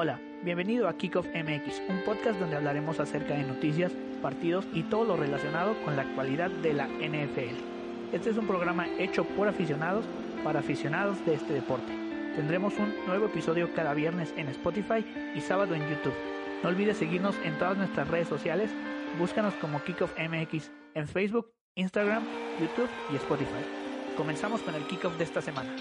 Hola, bienvenido a Kickoff MX, un podcast donde hablaremos acerca de noticias, partidos y todo lo relacionado con la actualidad de la NFL. Este es un programa hecho por aficionados para aficionados de este deporte. Tendremos un nuevo episodio cada viernes en Spotify y sábado en YouTube. No olvides seguirnos en todas nuestras redes sociales. Búscanos como Kickoff MX en Facebook, Instagram, YouTube y Spotify. Comenzamos con el kickoff de esta semana.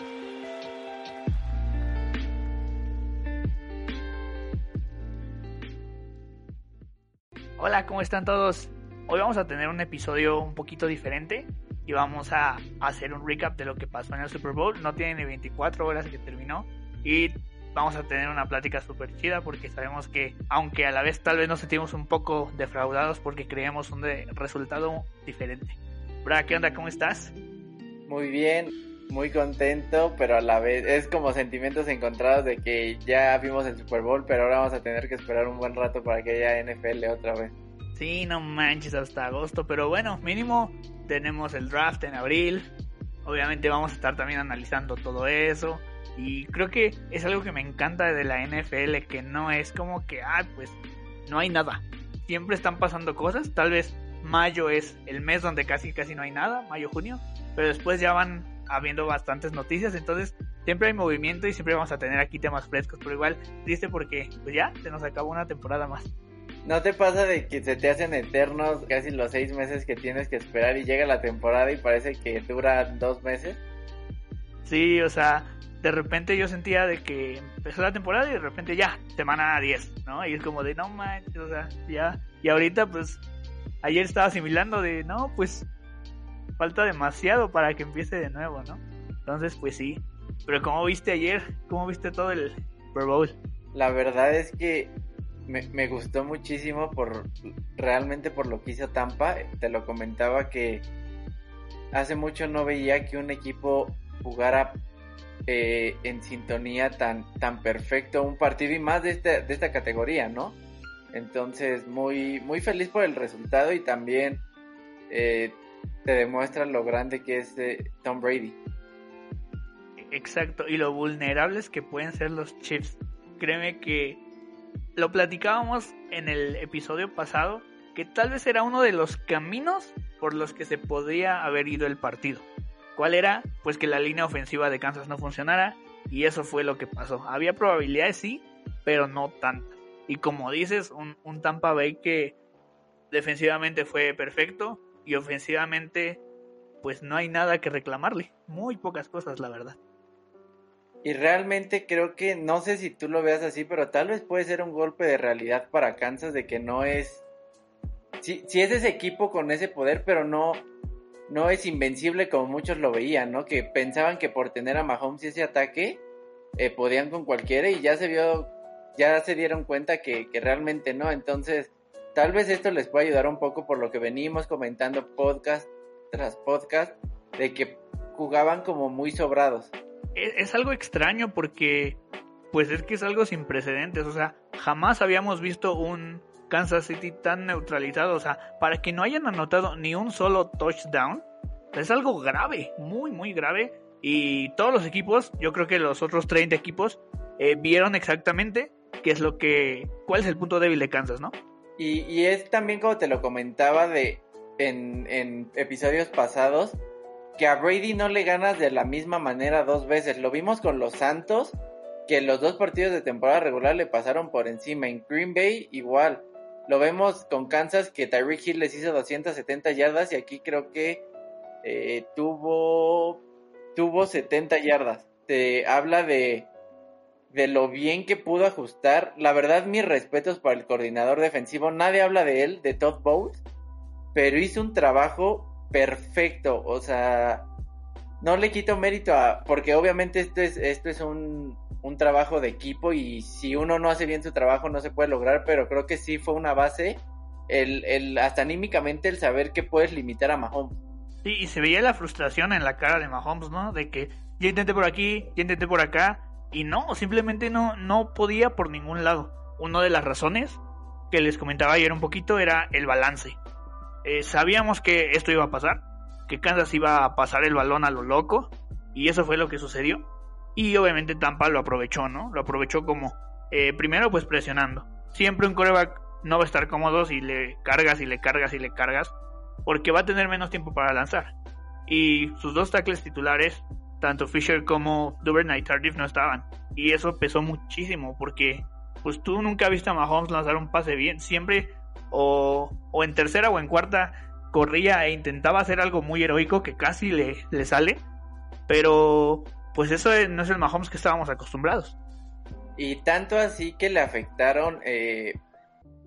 Hola, ¿cómo están todos? Hoy vamos a tener un episodio un poquito diferente y vamos a hacer un recap de lo que pasó en el Super Bowl. No tiene ni 24 horas que terminó y vamos a tener una plática súper chida porque sabemos que, aunque a la vez tal vez nos sentimos un poco defraudados porque creemos un resultado diferente. Bra, ¿qué onda? ¿Cómo estás? Muy bien, muy contento, pero a la vez es como sentimientos encontrados de que ya vimos el Super Bowl, pero ahora vamos a tener que esperar un buen rato para que haya NFL otra vez. Sí, no manches hasta agosto, pero bueno, mínimo tenemos el draft en abril. Obviamente vamos a estar también analizando todo eso. Y creo que es algo que me encanta de la NFL, que no es como que, ah, pues no hay nada. Siempre están pasando cosas. Tal vez mayo es el mes donde casi casi no hay nada, mayo, junio. Pero después ya van habiendo bastantes noticias, entonces siempre hay movimiento y siempre vamos a tener aquí temas frescos, pero igual triste porque pues ya se nos acabó una temporada más. ¿No te pasa de que se te hacen eternos casi los seis meses que tienes que esperar y llega la temporada y parece que dura dos meses? Sí, o sea, de repente yo sentía de que empezó la temporada y de repente ya, semana 10, ¿no? Y es como de, no manches, o sea, ya. Y ahorita pues, ayer estaba asimilando de, no, pues falta demasiado para que empiece de nuevo, ¿no? Entonces, pues sí. Pero como viste ayer, ¿cómo viste todo el Super Bowl? La verdad es que me, gustó muchísimo por realmente por lo que hizo Tampa. Te lo comentaba que hace mucho no veía que un equipo jugara eh, en sintonía tan, tan perfecto un partido y más de esta, de esta categoría, ¿no? Entonces, muy, muy feliz por el resultado y también eh, te demuestra lo grande que es eh, Tom Brady. Exacto, y lo vulnerables que pueden ser los Chiefs. Créeme que lo platicábamos en el episodio pasado, que tal vez era uno de los caminos por los que se podría haber ido el partido. ¿Cuál era? Pues que la línea ofensiva de Kansas no funcionara, y eso fue lo que pasó. Había probabilidades, sí, pero no tantas. Y como dices, un, un Tampa Bay que defensivamente fue perfecto, y ofensivamente pues no hay nada que reclamarle, muy pocas cosas la verdad. Y realmente creo que, no sé si tú lo veas así, pero tal vez puede ser un golpe de realidad para Kansas de que no es... Si es ese equipo con ese poder, pero no, no es invencible como muchos lo veían, ¿no? Que pensaban que por tener a Mahomes y ese ataque eh, podían con cualquiera y ya se vio, ya se dieron cuenta que, que realmente no. Entonces, Tal vez esto les pueda ayudar un poco por lo que venimos comentando podcast tras podcast, de que jugaban como muy sobrados. Es, algo extraño porque, pues es que es algo sin precedentes, o sea, jamás habíamos visto un Kansas City tan neutralizado, o sea, para que no hayan anotado ni un solo touchdown, es algo grave, muy, muy grave. Y todos los equipos, yo creo que los otros 30 equipos, eh, vieron exactamente qué es lo que, cuál es el punto débil de Kansas, ¿no? Y, es también como te lo comentaba de en, episodios pasados, que a Brady no le ganas de la misma manera dos veces. Lo vimos con los Santos, que los dos partidos de temporada regular le pasaron por encima. En Green Bay igual. Lo vemos con Kansas, que Tyreek Hill les hizo 270 yardas y aquí creo que eh, tuvo, tuvo 70 yardas. Te habla de de lo bien que pudo ajustar. La verdad, mis respetos para el coordinador defensivo. Nadie habla de él, de Todd Bowles, pero hizo un trabajo perfecto. O sea, no le quito mérito a. Porque obviamente esto es, esto es un, un trabajo de equipo y si uno no hace bien su trabajo no se puede lograr, pero creo que sí fue una base. El, el, hasta anímicamente el saber que puedes limitar a Mahomes. Sí, y se veía la frustración en la cara de Mahomes, ¿no? De que ya intenté por aquí, ya intenté por acá, y no, simplemente no, no podía por ningún lado. Una de las razones que les comentaba ayer un poquito era el balance. Eh, sabíamos que esto iba a pasar, que Kansas iba a pasar el balón a lo loco, y eso fue lo que sucedió. Y obviamente Tampa lo aprovechó, ¿no? Lo aprovechó como Eh, primero, pues presionando. Siempre un coreback no va a estar cómodo si le cargas y le cargas y le cargas, porque va a tener menos tiempo para lanzar. Y sus dos tackles titulares, tanto Fisher como Duvernay Tardif, no estaban. Y eso pesó muchísimo, porque pues tú nunca has visto a Mahomes lanzar un pase bien. Siempre o, o en tercera o en cuarta corría e intentaba hacer algo muy heroico que casi le, le sale. Pero pues eso no es el Mahomes que estábamos acostumbrados. Y tanto así que le afectaron eh,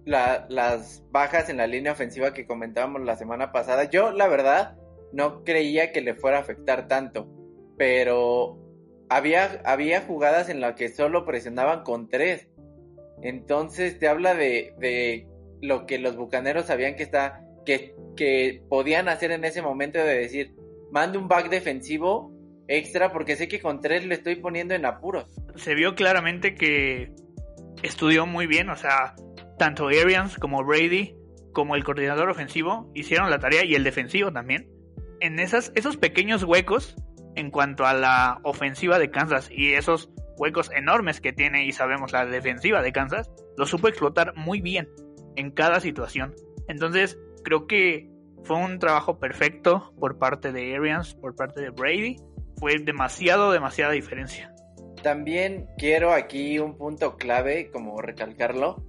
las bajas en la línea ofensiva que comentábamos la semana pasada. Yo, la verdad, no creía que le fuera a afectar tanto. Pero había, había jugadas en las que solo presionaban con tres. Entonces te habla de, de lo que los bucaneros sabían que está. Que, que podían hacer en ese momento de decir, mande un back defensivo extra porque sé que con tres le estoy poniendo en apuros. Se vio claramente que estudió muy bien, o sea, tanto Arians como Brady como el coordinador ofensivo hicieron la tarea y el defensivo también. En esas, esos pequeños huecos en cuanto a la ofensiva de Kansas y esos huecos enormes que tiene y sabemos la defensiva de Kansas, lo supo explotar muy bien en cada situación. Entonces, creo que fue un trabajo perfecto por parte de Arians, por parte de Brady. Fue demasiado, demasiada diferencia. También quiero aquí un punto clave, como recalcarlo,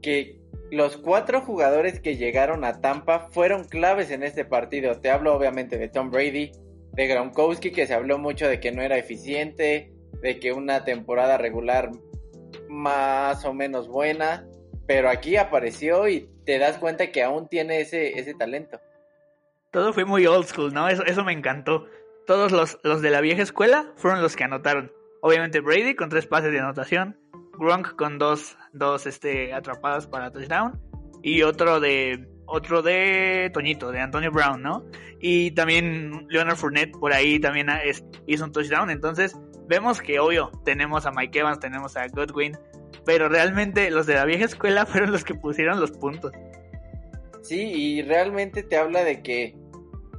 que los cuatro jugadores que llegaron a Tampa fueron claves en este partido. Te hablo obviamente de Tom Brady, de Gronkowski, que se habló mucho de que no era eficiente, de que una temporada regular más o menos buena, pero aquí apareció y te das cuenta que aún tiene ese, ese talento. Todo fue muy old school, ¿no? Eso, eso me encantó. Todos los, los de la vieja escuela fueron los que anotaron. Obviamente Brady con tres pases de anotación, Gronk con dos, dos este, atrapadas para touchdown y otro de otro de Toñito, de Antonio Brown, ¿no? Y también Leonard Fournette por ahí también hizo un touchdown. Entonces vemos que obvio tenemos a Mike Evans, tenemos a Godwin, pero realmente los de la vieja escuela fueron los que pusieron los puntos. Sí, y realmente te habla de que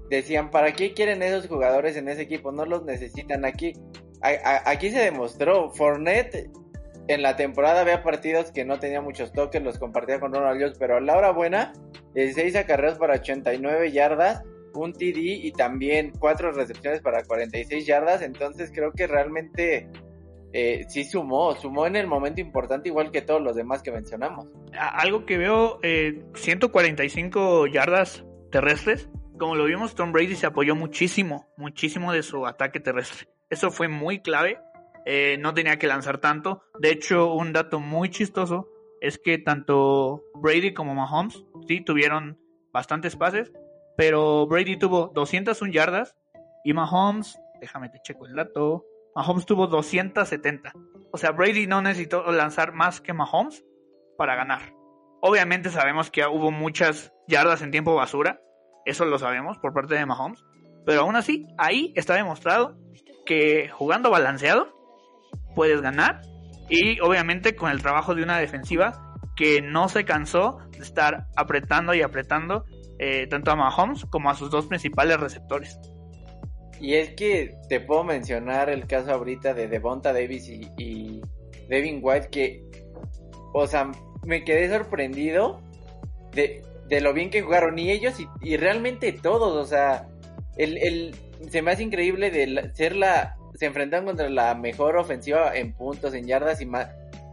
decían, ¿para qué quieren esos jugadores en ese equipo? No los necesitan aquí. aquí se demostró, Fournette en la temporada había partidos que no tenía muchos toques, los compartía con Ronald Jones, pero a la hora buena, 16 acarreos para 89 yardas, un TD y también cuatro recepciones para 46 yardas, entonces creo que realmente eh, sí sumó, sumó en el momento importante igual que todos los demás que mencionamos. Algo que veo, 145 eh, yardas terrestres, como lo vimos, Tom Brady se apoyó muchísimo, muchísimo de su ataque terrestre. Eso fue muy clave eh, no tenía que lanzar tanto. De hecho, un dato muy chistoso es que tanto Brady como Mahomes sí tuvieron bastantes pases, pero Brady tuvo 201 yardas y Mahomes, déjame te checo el dato, Mahomes tuvo 270. O sea, Brady no necesitó lanzar más que Mahomes para ganar. Obviamente sabemos que hubo muchas yardas en tiempo basura, eso lo sabemos por parte de Mahomes, pero aún así, ahí está demostrado que jugando balanceado puedes ganar. Y obviamente con el trabajo de una defensiva que no se cansó de estar apretando y apretando eh, tanto a Mahomes como a sus dos principales receptores. Y es que te puedo mencionar el caso ahorita de Devonta Davis y, Devin White que, o sea, me quedé sorprendido de, lo bien que jugaron y ellos y, realmente todos, o sea, el, el, se me hace increíble de ser la, se enfrentan contra la mejor ofensiva en puntos, en yardas y,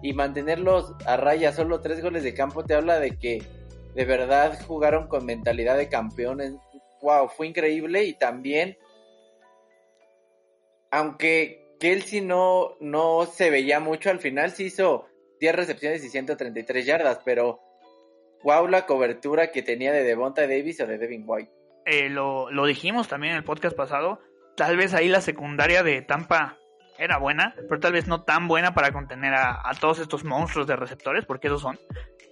y mantenerlos a raya, solo tres goles de campo, te habla de que de verdad jugaron con mentalidad de campeones. Wow, fue increíble y también, aunque Kelsey no, no se veía mucho al final, se hizo 10 recepciones y 133 yardas, pero wow la cobertura que tenía de Devonta Davis o de Devin White. Eh, lo, lo dijimos también en el podcast pasado, tal vez ahí la secundaria de Tampa era buena, pero tal vez no tan buena para contener a, todos estos monstruos de receptores, porque esos son.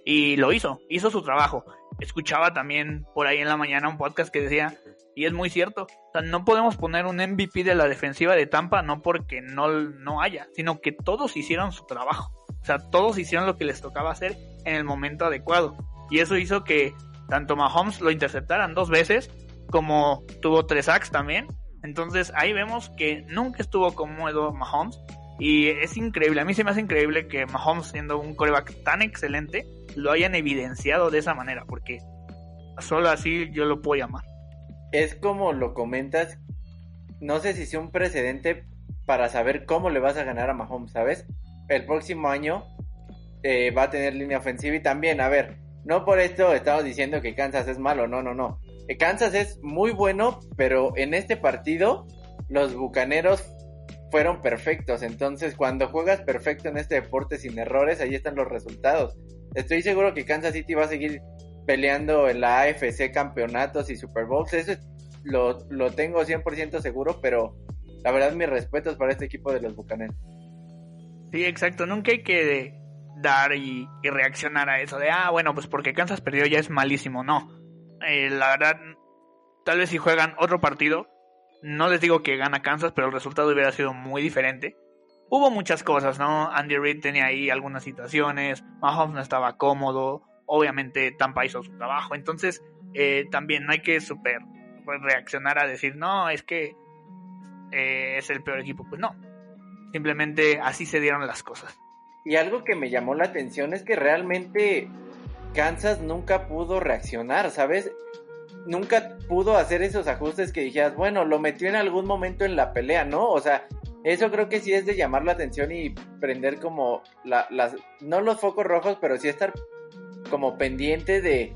Y lo hizo, hizo su trabajo. Escuchaba también por ahí en la mañana un podcast que decía, y es muy cierto, o sea, no podemos poner un MVP de la defensiva de Tampa no porque no, no haya, sino que todos hicieron su trabajo. O sea, todos hicieron lo que les tocaba hacer en el momento adecuado. Y eso hizo que tanto Mahomes lo interceptaran dos veces, como tuvo tres sacks también, entonces ahí vemos que nunca estuvo cómodo Mahomes Y es increíble, a mí se me hace increíble que Mahomes, siendo un coreback tan excelente, lo hayan evidenciado de esa manera, porque solo así yo lo puedo llamar. Es como lo comentas, no sé si sea un precedente para saber cómo le vas a ganar a Mahomes, ¿sabes? El próximo año eh, va a tener línea ofensiva y también, a ver, no por esto estamos diciendo que Kansas es malo, no, no, no. Eh, Kansas es muy bueno, pero en este partido los Bucaneros fueron perfectos. Entonces, cuando juegas perfecto en este deporte sin errores, ahí están los resultados. Estoy seguro que Kansas City va a seguir peleando en la AFC campeonatos y Super Bowls. Eso lo, lo tengo 100% seguro, pero la verdad mis respetos para este equipo de los Bucaneros. Sí, exacto. Nunca hay que dar y, reaccionar a eso de, ah, bueno, pues porque Kansas perdió ya es malísimo. No. Eh, la verdad, tal vez si juegan otro partido, no les digo que gana Kansas, pero el resultado hubiera sido muy diferente. Hubo muchas cosas, ¿no? Andy Reid tenía ahí algunas situaciones, Mahomes no estaba cómodo, obviamente Tampa hizo su trabajo, entonces eh, también no hay que super reaccionar a decir, no, es que eh, es el peor equipo. Pues no, simplemente así se dieron las cosas. Y algo que me llamó la atención es que realmente Kansas nunca pudo reaccionar, ¿sabes? nunca pudo hacer esos ajustes que dijeras, bueno, lo metió en algún momento en la pelea, ¿no? O sea, eso creo que sí es de llamar la atención y prender como la, las, no los focos rojos, pero sí estar como pendiente de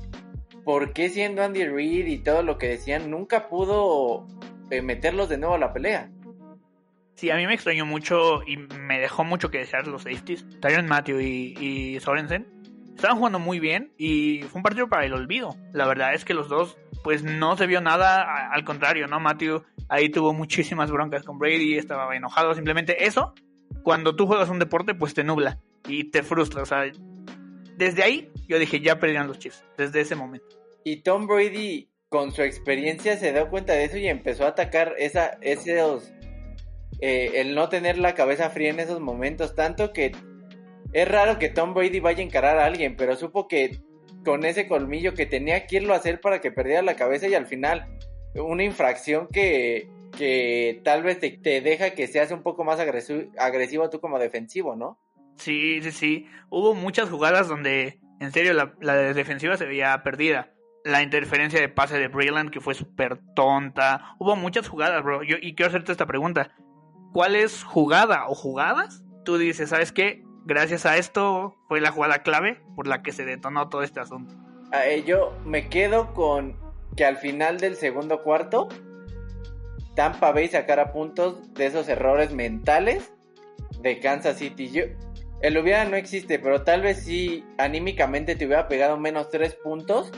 por qué siendo Andy Reid y todo lo que decían, nunca pudo eh, meterlos de nuevo a la pelea. Sí, a mí me extrañó mucho y me dejó mucho que desear los safeties, Tyron Matthew y, y Sorensen estaban jugando muy bien y fue un partido para el olvido. La verdad es que los dos, pues no se vio nada, al contrario, ¿no? Matthew ahí tuvo muchísimas broncas con Brady, estaba enojado, simplemente eso, cuando tú juegas un deporte, pues te nubla y te frustra, o sea, desde ahí yo dije, ya perdían los Chiefs, desde ese momento. Y Tom Brady, con su experiencia, se dio cuenta de eso y empezó a atacar esa, esos, eh, el no tener la cabeza fría en esos momentos, tanto que es raro que Tom Brady vaya a encarar a alguien, pero supo que con ese colmillo que tenía que irlo a hacer para que perdiera la cabeza y al final una infracción que, que tal vez te, deja que seas un poco más agresivo, tú como defensivo, ¿no? Sí, sí, sí. Hubo muchas jugadas donde en serio la, la defensiva se veía perdida. La interferencia de pase de Brilland que fue súper tonta. Hubo muchas jugadas, bro. Y quiero hacerte esta pregunta. ¿Cuál es jugada o jugadas? Tú dices, ¿sabes qué? Gracias a esto fue la jugada clave por la que se detonó todo este asunto. yo me quedo con que al final del segundo cuarto Tampa Bay sacara puntos de esos errores mentales de Kansas City. El hubiera no existe, pero tal vez sí anímicamente te hubiera pegado menos tres puntos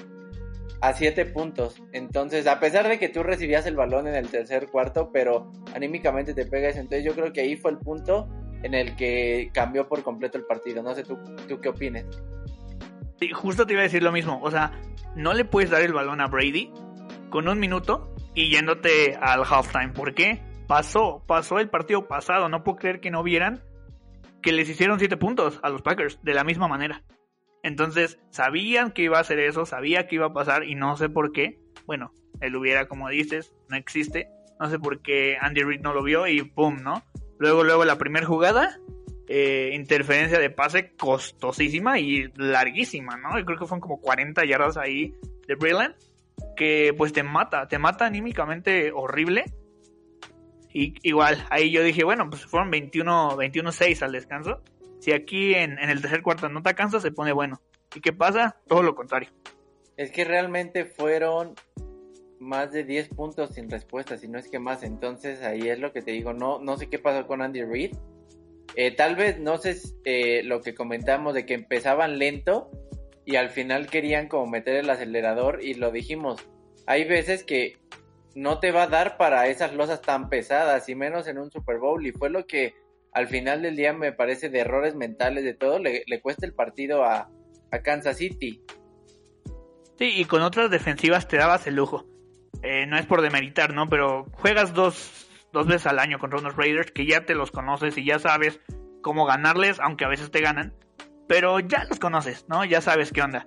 a siete puntos. Entonces, a pesar de que tú recibías el balón en el tercer cuarto, pero anímicamente te pegas, entonces yo creo que ahí fue el punto en el que cambió por completo el partido. No sé tú, tú qué opines. Sí, justo te iba a decir lo mismo. O sea, no le puedes dar el balón a Brady con un minuto y yéndote al halftime. ¿Por qué? Pasó, pasó el partido pasado. No puedo creer que no vieran que les hicieron siete puntos a los Packers de la misma manera. Entonces, sabían que iba a hacer eso, sabía que iba a pasar y no sé por qué. Bueno, él hubiera, como dices, no existe. No sé por qué Andy Reid no lo vio y ¡pum! ¿no? Luego, luego la primera jugada, eh, interferencia de pase costosísima y larguísima, ¿no? Yo creo que fueron como 40 yardas ahí de Brillant, que pues te mata, te mata anímicamente horrible. Y igual, ahí yo dije, bueno, pues fueron 21, 21-6 al descanso. Si aquí en, el tercer cuarto no te cansa, se pone bueno. ¿Y qué pasa? Todo lo contrario. Es que realmente fueron más de 10 puntos sin respuesta, si no es que más. Entonces ahí es lo que te digo, no, no sé qué pasó con Andy Reid. Eh, tal vez, no sé eh, lo que comentamos de que empezaban lento y al final querían como meter el acelerador y lo dijimos. Hay veces que no te va a dar para esas losas tan pesadas y menos en un Super Bowl y fue lo que al final del día me parece de errores mentales de todo le, le cuesta el partido a, a Kansas City. Sí, y con otras defensivas te dabas el lujo. Eh, no es por demeritar, ¿no? Pero juegas dos, dos veces al año contra unos Raiders que ya te los conoces y ya sabes cómo ganarles, aunque a veces te ganan. Pero ya los conoces, ¿no? Ya sabes qué onda.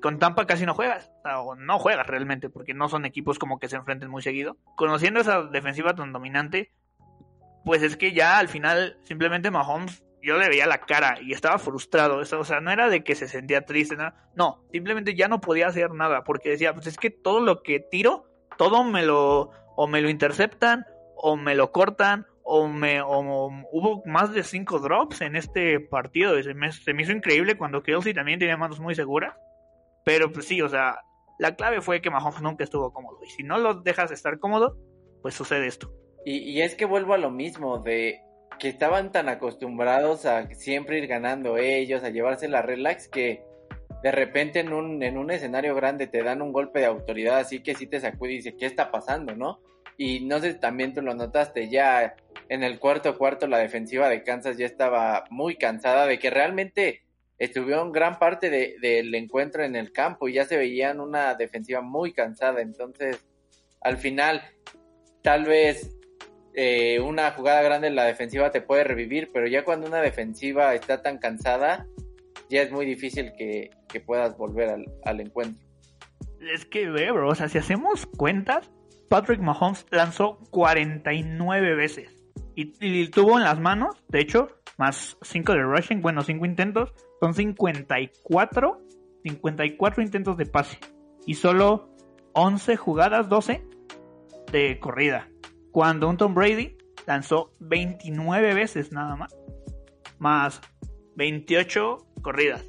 Con Tampa casi no juegas, o no juegas realmente, porque no son equipos como que se enfrenten muy seguido. Conociendo esa defensiva tan dominante, pues es que ya al final simplemente Mahomes yo le veía la cara y estaba frustrado. O sea, no era de que se sentía triste, no, simplemente ya no podía hacer nada porque decía, pues es que todo lo que tiro, todo me lo, o me lo interceptan, o me lo cortan, o me o, hubo más de cinco drops en este partido. Se me, se me hizo increíble cuando Kelsey también tenía manos muy seguras. Pero pues sí, o sea, la clave fue que Mahomes nunca estuvo cómodo. Y si no lo dejas estar cómodo, pues sucede esto. Y, y es que vuelvo a lo mismo, de que estaban tan acostumbrados a siempre ir ganando ellos, a llevarse la relax, que de repente en un, en un escenario grande te dan un golpe de autoridad, así que sí te sacude y dice, ¿qué está pasando, no? Y no sé, también tú lo notaste, ya en el cuarto cuarto la defensiva de Kansas ya estaba muy cansada de que realmente estuvieron gran parte del encuentro en el campo y ya se veían una defensiva muy cansada, entonces al final tal vez eh, una jugada grande en la defensiva te puede revivir, pero ya cuando una defensiva está tan cansada, ya es muy difícil que, puedas volver al, encuentro. Es que ve, bro, o sea, si hacemos cuentas, Patrick Mahomes lanzó 49 veces y, tuvo en las manos, de hecho, más 5 de rushing, bueno, 5 intentos, son 54, 54 intentos de pase y solo 11 jugadas, 12 de corrida cuando un Tom Brady lanzó 29 veces nada más, más 28 corridas.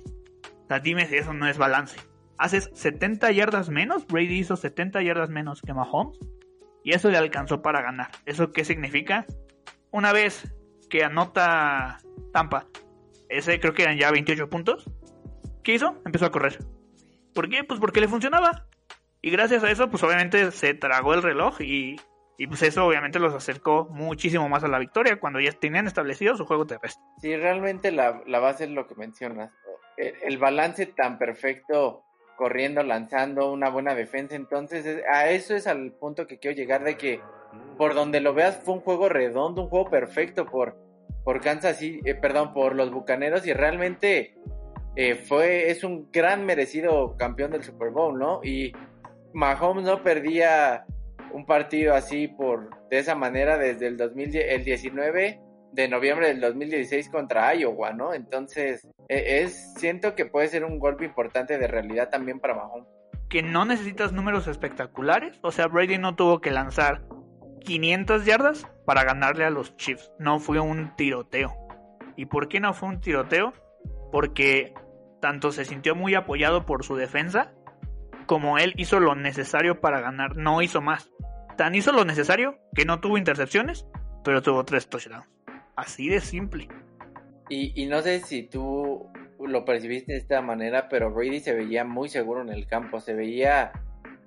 Sea, dime si eso no es balance. Haces 70 yardas menos, Brady hizo 70 yardas menos que Mahomes, y eso le alcanzó para ganar. ¿Eso qué significa? Una vez que anota Tampa, ese creo que eran ya 28 puntos, ¿qué hizo? Empezó a correr. ¿Por qué? Pues porque le funcionaba. Y gracias a eso, pues obviamente se tragó el reloj y y pues eso obviamente los acercó muchísimo más a la victoria cuando ya tenían establecido su juego terrestre. Sí, realmente la, base es lo que mencionas. El, balance tan perfecto, corriendo, lanzando, una buena defensa. Entonces, a eso es al punto que quiero llegar de que por donde lo veas fue un juego redondo, un juego perfecto por, por Kansas City, eh, perdón, por los Bucaneros y realmente eh, fue, es un gran merecido campeón del Super Bowl, ¿no? Y Mahomes no perdía un partido así por de esa manera desde el 2019 de noviembre del 2016 contra Iowa, ¿no? Entonces, e, es siento que puede ser un golpe importante de realidad también para Mahomes. Que no necesitas números espectaculares, o sea, Brady no tuvo que lanzar 500 yardas para ganarle a los Chiefs, no fue un tiroteo. ¿Y por qué no fue un tiroteo? Porque tanto se sintió muy apoyado por su defensa como él hizo lo necesario para ganar, no hizo más. Tan hizo lo necesario que no tuvo intercepciones, pero tuvo tres touchdowns. Así de simple. Y, no sé si tú lo percibiste de esta manera, pero Brady se veía muy seguro en el campo, se veía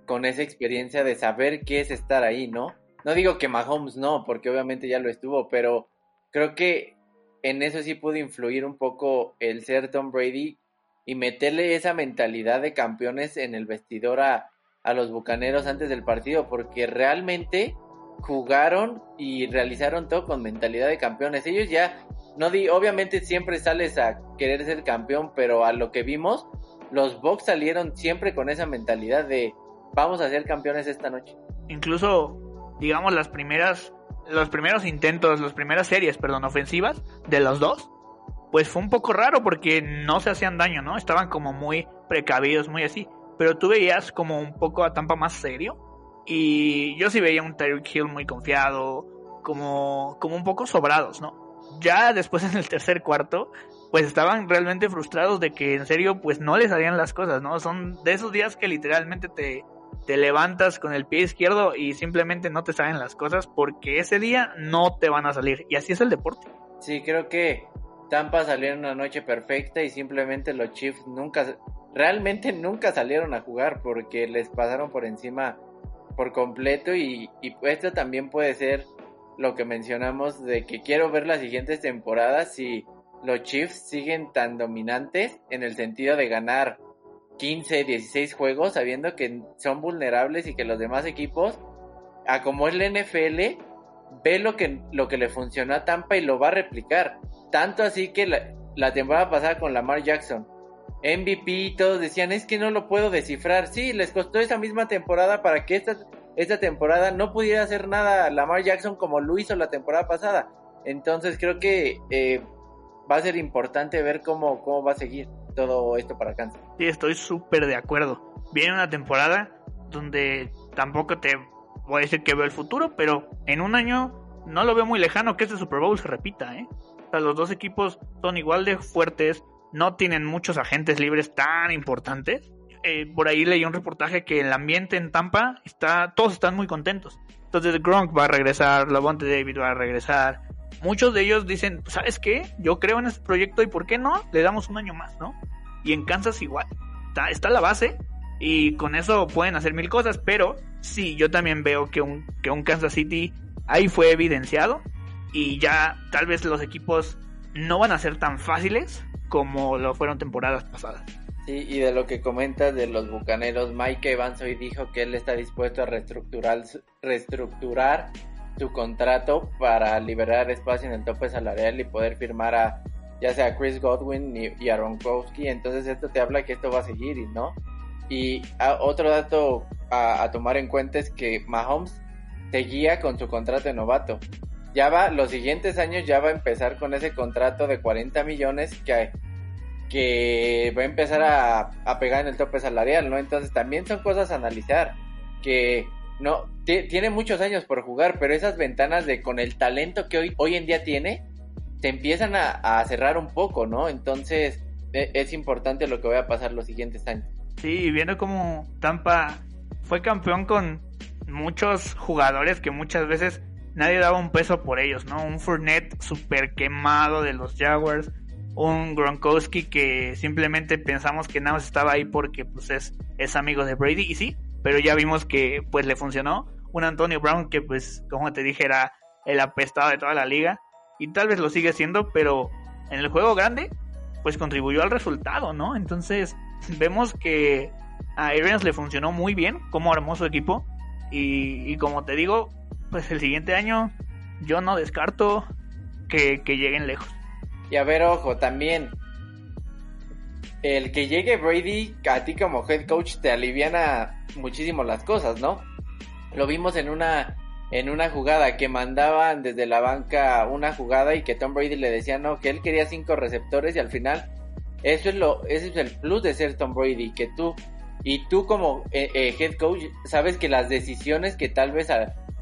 con esa experiencia de saber qué es estar ahí, ¿no? No digo que Mahomes no, porque obviamente ya lo estuvo, pero creo que en eso sí pudo influir un poco el ser Tom Brady y meterle esa mentalidad de campeones en el vestidor a, los bucaneros antes del partido, porque realmente jugaron y realizaron todo con mentalidad de campeones. Ellos ya, no di, obviamente siempre sales a querer ser campeón, pero a lo que vimos, los Bucks salieron siempre con esa mentalidad de vamos a ser campeones esta noche. Incluso, digamos, las primeras, los primeros intentos, las primeras series, perdón, ofensivas de los dos, pues fue un poco raro porque no se hacían daño, ¿no? Estaban como muy precavidos, muy así. Pero tú veías como un poco a Tampa más serio. Y yo sí veía un Tyreek Hill muy confiado, como, como un poco sobrados, ¿no? Ya después en el tercer cuarto, pues estaban realmente frustrados de que en serio pues no les salían las cosas, ¿no? Son de esos días que literalmente te, te levantas con el pie izquierdo y simplemente no te salen las cosas porque ese día no te van a salir. Y así es el deporte. Sí, creo que Tampa salieron una noche perfecta y simplemente los Chiefs nunca, realmente nunca salieron a jugar porque les pasaron por encima por completo y, esto también puede ser lo que mencionamos de que quiero ver las siguientes temporadas si los Chiefs siguen tan dominantes en el sentido de ganar 15, 16 juegos sabiendo que son vulnerables y que los demás equipos, a como es la NFL, ve lo que, lo que le funcionó a Tampa y lo va a replicar. Tanto así que la, temporada pasada con Lamar Jackson, MVP, todos decían, es que no lo puedo descifrar. Sí, les costó esa misma temporada para que esta, esta temporada no pudiera hacer nada Lamar Jackson como lo hizo la temporada pasada. Entonces creo que eh, va a ser importante ver cómo, cómo va a seguir todo esto para Kansas. Sí, estoy súper de acuerdo. Viene una temporada donde tampoco te voy a decir que veo el futuro, pero en un año no lo veo muy lejano que este Super Bowl se repita, ¿eh? O sea, los dos equipos son igual de fuertes, no tienen muchos agentes libres tan importantes. Eh, por ahí leí un reportaje que el ambiente en Tampa está, todos están muy contentos. Entonces Gronk va a regresar, Lavonte David va a regresar. Muchos de ellos dicen, ¿sabes qué? Yo creo en este proyecto y ¿por qué no? Le damos un año más, ¿no? Y en Kansas igual. Está, está la base y con eso pueden hacer mil cosas, pero sí, yo también veo que un, que un Kansas City ahí fue evidenciado y ya tal vez los equipos no van a ser tan fáciles como lo fueron temporadas pasadas. Sí, y de lo que comentas de los bucaneros, Mike Evans hoy dijo que él está dispuesto a reestructurar, su contrato para liberar espacio en el tope salarial y poder firmar a ya sea Chris Godwin y, a Ronkowski. Entonces esto te habla que esto va a seguir, y ¿no? Y otro dato a, a, tomar en cuenta es que Mahomes seguía con su contrato de novato. Ya va, los siguientes años ya va a empezar con ese contrato de 40 millones que que va a empezar a, pegar en el tope salarial, ¿no? Entonces también son cosas a analizar, que no tiene muchos años por jugar, pero esas ventanas de con el talento que hoy, hoy en día tiene, se empiezan a, cerrar un poco, ¿no? Entonces e, es importante lo que va a pasar los siguientes años. Sí, viendo cómo Tampa fue campeón con muchos jugadores que muchas veces nadie daba un peso por ellos, ¿no? Un Fournette super quemado de los Jaguars, un Gronkowski que simplemente pensamos que nada más estaba ahí porque pues es, es amigo de Brady y sí, pero ya vimos que pues le funcionó. Un Antonio Brown que pues como te dije era el apestado de toda la liga y tal vez lo sigue siendo, pero en el juego grande pues contribuyó al resultado, ¿no? Entonces vemos que a Arians le funcionó muy bien como armó su equipo y, y como te digo, pues el siguiente año yo no descarto que, que lleguen lejos. Y a ver, ojo, también. El que llegue Brady a ti como head coach te aliviana muchísimo las cosas, ¿no? Lo vimos en una en una jugada que mandaban desde la banca una jugada y que Tom Brady le decía no que él quería cinco receptores y al final eso es lo ese es el plus de ser Tom Brady que tú y tú como eh, eh, head coach sabes que las decisiones que tal vez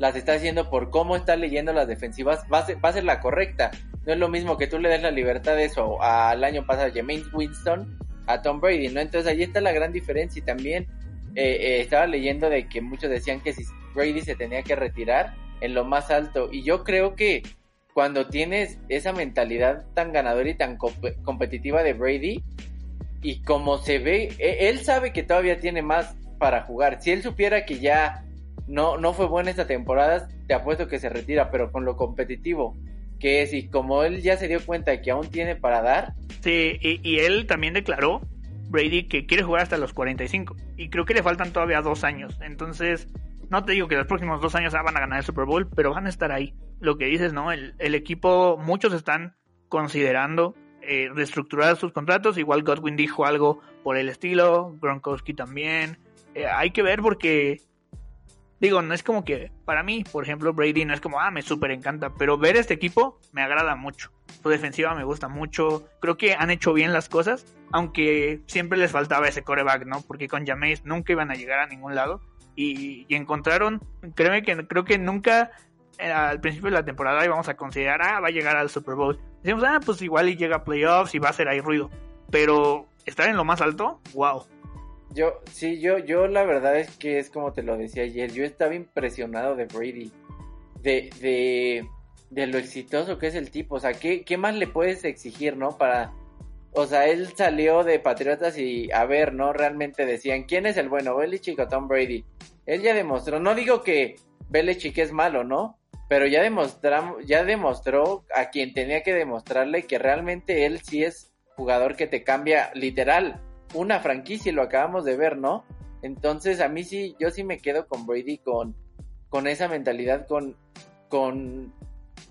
las está haciendo por cómo está leyendo las defensivas va va a ser la correcta no es lo mismo que tú le des la libertad de eso al año pasado James Winston a Tom Brady, ¿no? Entonces ahí está la gran diferencia y también eh, eh, estaba leyendo de que muchos decían que si Brady se tenía que retirar en lo más alto y yo creo que cuando tienes esa mentalidad tan ganadora y tan competitiva de Brady y como se ve, e, él sabe que todavía tiene más para jugar. Si él supiera que ya no, no fue buena esta temporada, te apuesto que se retira, pero con lo competitivo que es, como él ya se dio cuenta de que aún tiene para dar. Sí, y, él también declaró, Brady, que quiere jugar hasta los 45. Y creo que le faltan todavía dos años. Entonces, no te digo que los próximos dos años van a ganar el Super Bowl, pero van a estar ahí. Lo que dices, ¿no? El, equipo, muchos están considerando eh, reestructurar sus contratos. Igual Godwin dijo algo por el estilo, Gronkowski también. Eh, hay que ver porque Digo, no es como que, para mí, por ejemplo, Brady no es como, ah, me súper encanta, pero ver este equipo me agrada mucho. Su defensiva me gusta mucho. Creo que han hecho bien las cosas, aunque siempre les faltaba ese coreback, ¿no? Porque con Jameis nunca iban a llegar a ningún lado. Y, encontraron, créeme que creo que nunca eh, al principio de la temporada íbamos a considerar, ah, va a llegar al Super Bowl. Decimos, ah, pues igual y llega a playoffs y va a hacer ahí ruido. Pero estar en lo más alto, wow. Yo, sí, yo, yo la verdad es que es como te lo decía ayer, yo estaba impresionado de Brady, de, de, de lo exitoso que es el tipo, o sea, ¿qué, ¿qué más le puedes exigir, no? Para, o sea, él salió de Patriotas y, a ver, ¿no? Realmente decían, ¿quién es el bueno, Belichick o Tom Brady? Él ya demostró, no digo que Belichick es malo, ¿no? Pero ya, demostramos, ya demostró a quien tenía que demostrarle que realmente él sí es jugador que te cambia literal una franquicia y lo acabamos de ver, ¿no? Entonces a mí sí, yo sí me quedo con Brady con, con esa mentalidad, con, con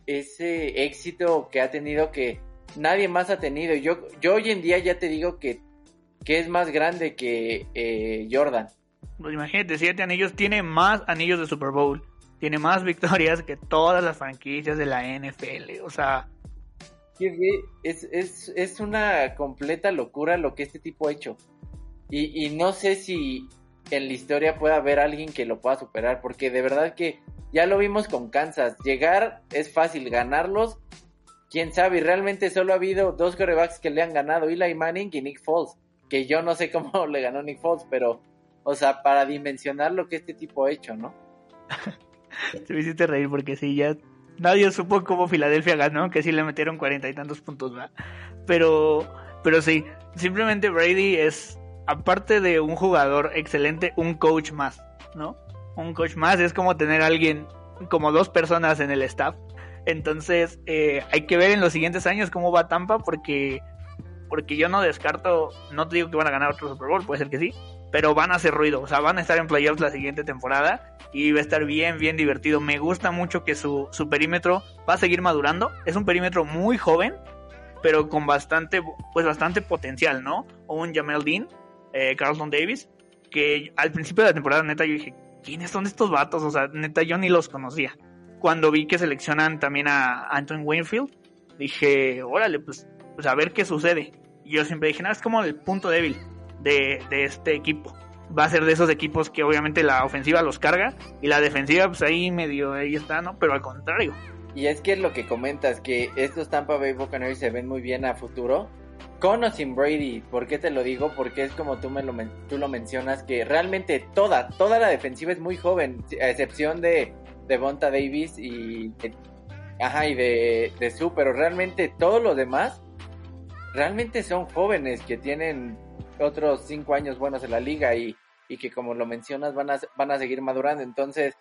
ese éxito que ha tenido que nadie más ha tenido. Yo, yo hoy en día ya te digo que, que es más grande que eh, Jordan. Pues imagínate, siete anillos, tiene más anillos de Super Bowl. tiene más victorias que todas las franquicias de la NFL. O sea, es, una completa locura lo que este tipo ha hecho. Y, y no sé si en la historia pueda haber alguien que lo pueda superar, porque de verdad que ya lo vimos con Kansas. Llegar es fácil, ganarlos, quién sabe. Y realmente solo ha habido dos corebacks que le han ganado, Eli Manning y Nick Foles. Que yo no sé cómo le ganó Nick Foles, pero, o sea, para dimensionar lo que este tipo ha hecho, ¿no? Se me hiciste reír porque sí, ya nadie supo cómo Filadelfia ganó, que sí le metieron cuarenta y tantos puntos, ¿verdad? Pero, pero sí, simplemente Brady es, aparte de un jugador excelente, un coach más, ¿no? Un coach más es como tener a alguien, como dos personas en el staff. Entonces, eh, hay que ver en los siguientes años cómo va Tampa, porque, porque yo no descarto, no te digo que van a ganar otro Super Bowl, puede ser que sí, pero van a hacer ruido, o sea, van a estar en playoffs la siguiente temporada y va a estar bien, bien divertido. Me gusta mucho que su, su perímetro va a seguir madurando, es un perímetro muy joven, pero con bastante, pues bastante potencial, ¿no? Un Jamel Dean, eh, Carlton Davis, que al principio de la temporada, neta, yo dije, ¿quiénes son estos vatos? O sea, neta, yo ni los conocía. Cuando vi que seleccionan también a Anton Winfield, dije, órale, pues, pues a ver qué sucede. Y yo siempre dije, nada, es como el punto débil de, este equipo. Va a ser de esos equipos que obviamente la ofensiva los carga y la defensiva pues ahí medio ahí está, ¿no? Pero al contrario. Y es que es lo que comentas, que estos Tampa Bay Buccaneers se ven muy bien a futuro. Con o sin Brady, ¿por qué te lo digo? Porque es como tú, me lo, tú lo mencionas, que realmente toda, toda la defensiva es muy joven, a excepción de, de Bonta Davis y, ajá, y de, de Su, pero realmente todos los demás realmente son jóvenes que tienen otros cinco años buenos en la liga y, y que como lo mencionas van a, van a seguir madurando. Entonces,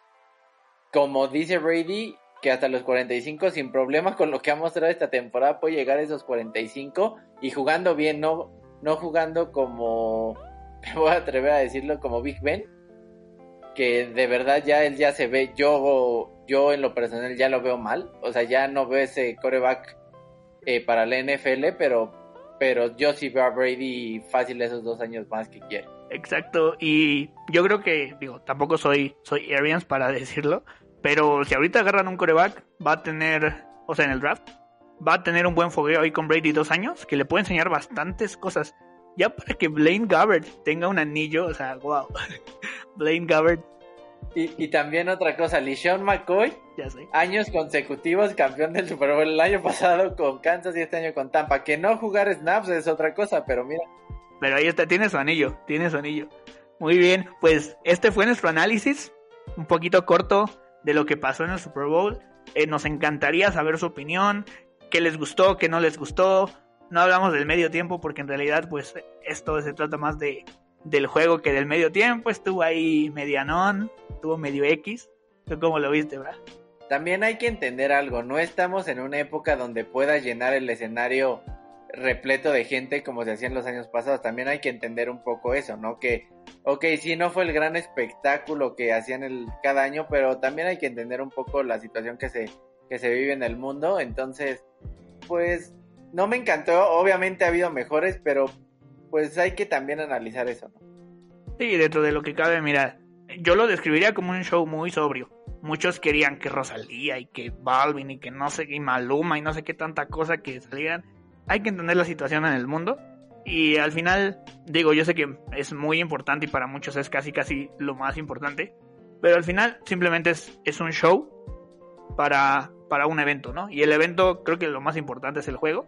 como dice Brady, que hasta los 45 sin problemas con lo que ha mostrado esta temporada puede llegar a esos 45 y jugando bien, no, no jugando como, me voy a atrever a decirlo, como Big Ben, que de verdad ya él ya se ve, yo, yo en lo personal ya lo veo mal, o sea, ya no veo ese coreback eh, para la NFL, pero pero yo sí veo a Brady fácil esos dos años más que quiere. Exacto, y yo creo que, digo, tampoco soy, soy Arians para decirlo, pero si ahorita agarran un coreback, va a tener, o sea, en el draft, va a tener un buen fogueo ahí con Brady dos años, que le puede enseñar bastantes cosas. Ya para que Blaine Gabbert tenga un anillo, o sea, wow. Blaine Gabbert y, también otra cosa, LeSean McCoy, años consecutivos campeón del Super Bowl el año pasado con Kansas y este año con Tampa. Que no jugar snaps es otra cosa, pero mira. Pero ahí está, tiene su anillo, tiene su anillo. Muy bien, pues este fue nuestro análisis, un poquito corto de lo que pasó en el Super Bowl. Eh, nos encantaría saber su opinión, qué les gustó, qué no les gustó. No hablamos del medio tiempo porque en realidad pues esto se trata más de del juego que del medio tiempo. Estuvo ahí medianón, estuvo medio X. ¿Tú cómo lo viste, bra? También hay que entender algo, no estamos en una época donde pueda llenar el escenario repleto de gente como se hacía en los años pasados. También hay que entender un poco eso, ¿no? Que, ok, sí, no fue el gran espectáculo que hacían el, cada año, pero también hay que entender un poco la situación que se, que se vive en el mundo. Entonces, pues, no me encantó. Obviamente ha habido mejores, pero pues hay que también analizar eso, ¿no? Sí, dentro de lo que cabe, mira, yo lo describiría como un show muy sobrio. Muchos querían que Rosalía y que Balvin y que no sé, y Maluma y no sé qué tanta cosa que salieran. Hay que entender la situación en el mundo. Y al final, digo, yo sé que es muy importante y para muchos es casi casi lo más importante. Pero al final simplemente es, es un show para, para un evento, ¿no? Y el evento creo que lo más importante es el juego.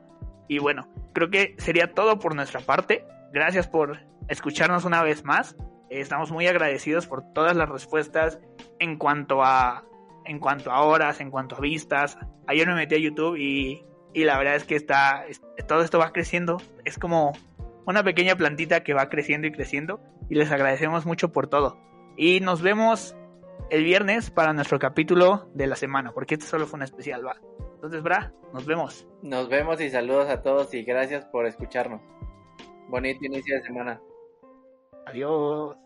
Y bueno, creo que sería todo por nuestra parte. Gracias por escucharnos una vez más. Estamos muy agradecidos por todas las respuestas en cuanto a en cuanto a horas, en cuanto a vistas. Ayer me metí a YouTube y, y la verdad es que está todo esto va creciendo. Es como una pequeña plantita que va creciendo y creciendo y les agradecemos mucho por todo. Y nos vemos el viernes para nuestro capítulo de la semana, porque este solo fue un especial, va. Entonces, Bra, nos vemos. Nos vemos y saludos a todos y gracias por escucharnos. Bonito inicio de semana. Adiós.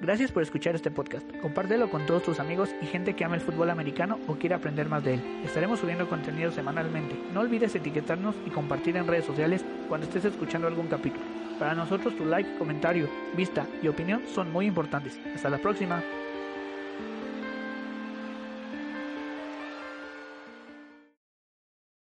Gracias por escuchar este podcast. Compártelo con todos tus amigos y gente que ama el fútbol americano o quiere aprender más de él. Estaremos subiendo contenido semanalmente. No olvides etiquetarnos y compartir en redes sociales cuando estés escuchando algún capítulo. Para nosotros tu like, comentario, vista y opinión son muy importantes. Hasta la próxima.